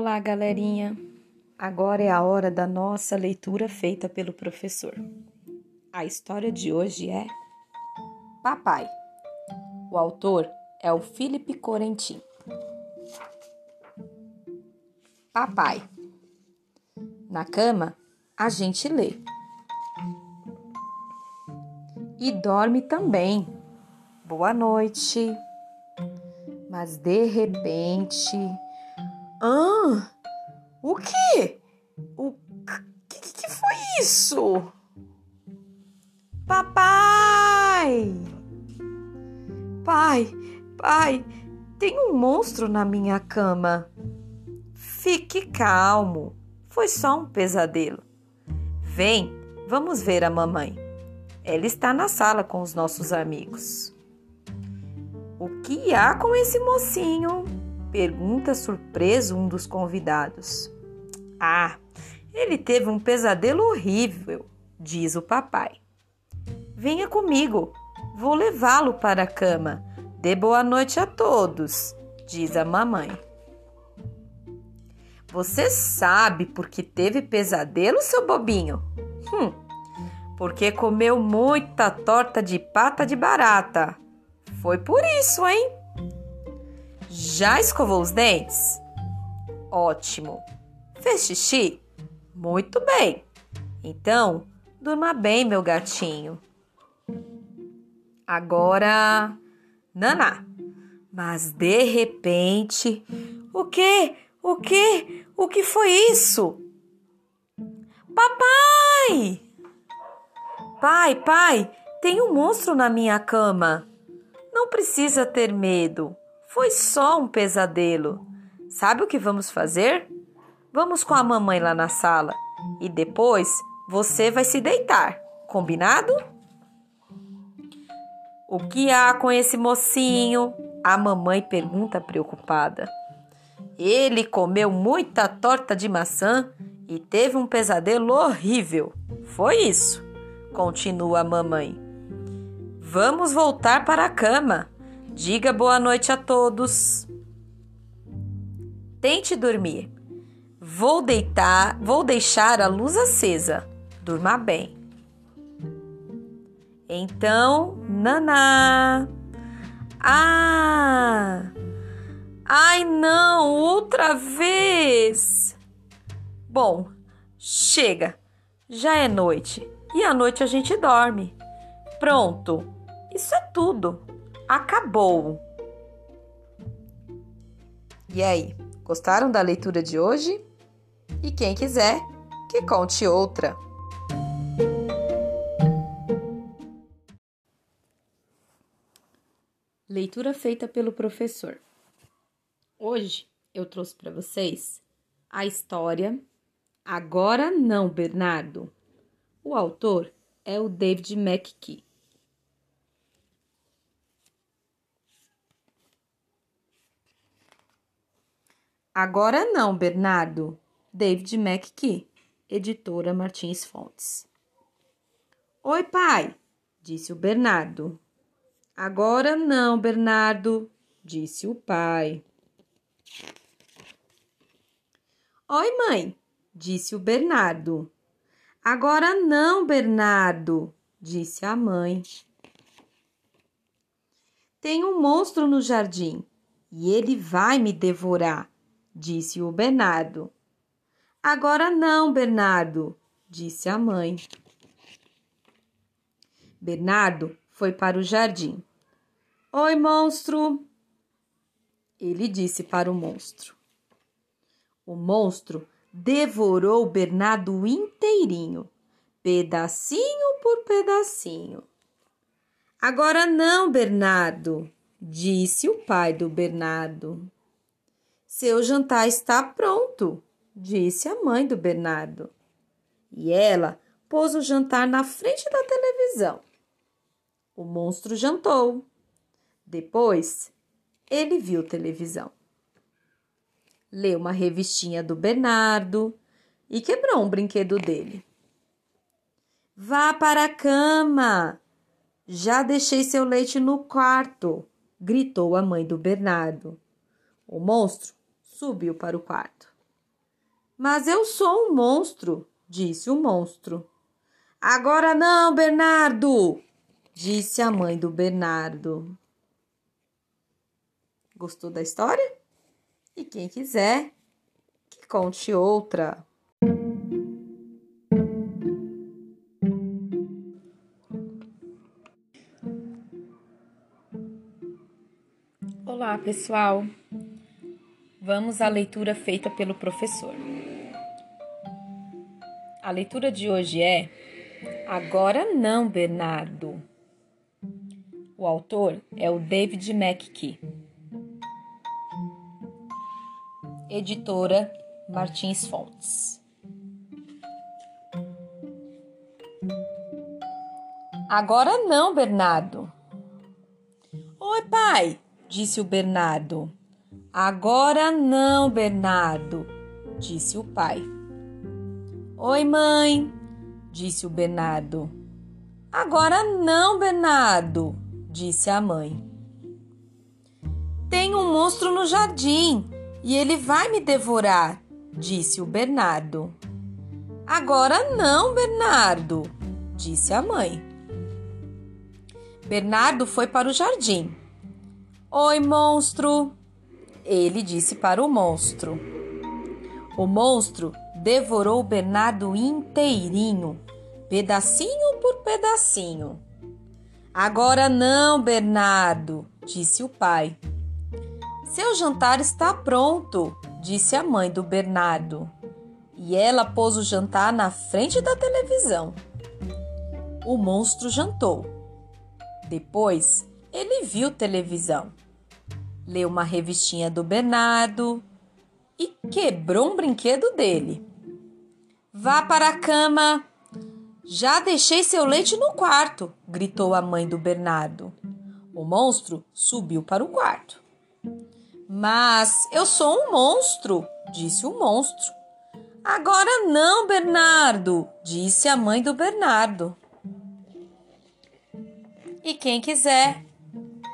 Olá, galerinha! Agora é a hora da nossa leitura feita pelo professor. A história de hoje é Papai. O autor é o Felipe Corentin. Papai. Na cama, a gente lê. E dorme também. Boa noite. Mas de repente. Ah! O quê? O que, que foi isso? Papai! Pai, pai, tem um monstro na minha cama. Fique calmo, foi só um pesadelo. Vem, vamos ver a mamãe. Ela está na sala com os nossos amigos. O que há com esse mocinho? Pergunta surpreso um dos convidados. Ah, ele teve um pesadelo horrível, diz o papai. Venha comigo, vou levá-lo para a cama. Dê boa noite a todos, diz a mamãe. Você sabe por que teve pesadelo, seu bobinho? Hum, porque comeu muita torta de pata de barata. Foi por isso, hein? Já escovou os dentes? Ótimo. Fez xixi? Muito bem. Então, durma bem, meu gatinho. Agora, Naná. Mas de repente, o que? O que? O que foi isso? Papai! Pai, pai, tem um monstro na minha cama. Não precisa ter medo. Foi só um pesadelo. Sabe o que vamos fazer? Vamos com a mamãe lá na sala e depois você vai se deitar. Combinado? O que há com esse mocinho? A mamãe pergunta preocupada. Ele comeu muita torta de maçã e teve um pesadelo horrível. Foi isso, continua a mamãe. Vamos voltar para a cama. Diga boa noite a todos. Tente dormir. Vou deitar, vou deixar a luz acesa. Durma bem. Então, Naná. Ah! Ai, não, outra vez. Bom, chega. Já é noite e à noite a gente dorme. Pronto. Isso é tudo acabou. E aí, gostaram da leitura de hoje? E quem quiser, que conte outra. Leitura feita pelo professor. Hoje eu trouxe para vocês a história Agora Não, Bernardo. O autor é o David McKee. Agora não, Bernardo. David McKee, editora Martins Fontes. Oi, pai, disse o Bernardo. Agora não, Bernardo, disse o pai. Oi, mãe, disse o Bernardo. Agora não, Bernardo, disse a mãe. Tem um monstro no jardim e ele vai me devorar, disse o Bernardo. Agora não, Bernardo, disse a mãe. Bernardo foi para o jardim. Oi, monstro! Ele disse para o monstro. O monstro devorou Bernardo inteirinho, pedacinho por pedacinho. Agora não, Bernardo, disse o pai do Bernardo. Seu jantar está pronto, disse a mãe do Bernardo. E ela pôs o jantar na frente da televisão. O monstro jantou. Depois, ele viu televisão. Leu uma revistinha do Bernardo e quebrou um brinquedo dele. Vá para a cama! Já deixei seu leite no quarto, gritou a mãe do Bernardo. O monstro subiu para o quarto. Mas eu sou um monstro, disse o monstro. Agora não, Bernardo, disse a mãe do Bernardo. Gostou da história? E quem quiser, que conte outra. Olá, pessoal. Vamos à leitura feita pelo professor. A leitura de hoje é Agora não, Bernardo. O autor é o David McKee. Editora Martins Fontes. Agora não, Bernardo. Oi, pai, disse o Bernardo. Agora não, Bernardo, disse o pai. Oi, mãe, disse o Bernardo. Agora não, Bernardo, disse a mãe. Tem um monstro no jardim e ele vai me devorar, disse o Bernardo. Agora não, Bernardo, disse a mãe. Bernardo foi para o jardim. Oi, monstro, ele disse para o monstro. O monstro devorou Bernardo inteirinho, pedacinho por pedacinho. Agora não, Bernardo, disse o pai. Seu jantar está pronto, disse a mãe do Bernardo. E ela pôs o jantar na frente da televisão. O monstro jantou. Depois, ele viu televisão leu uma revistinha do Bernardo e quebrou um brinquedo dele. Vá para a cama. Já deixei seu leite no quarto, gritou a mãe do Bernardo. O monstro subiu para o quarto. Mas eu sou um monstro, disse o monstro. Agora não, Bernardo, disse a mãe do Bernardo. E quem quiser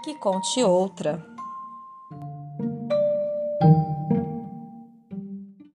que conte outra.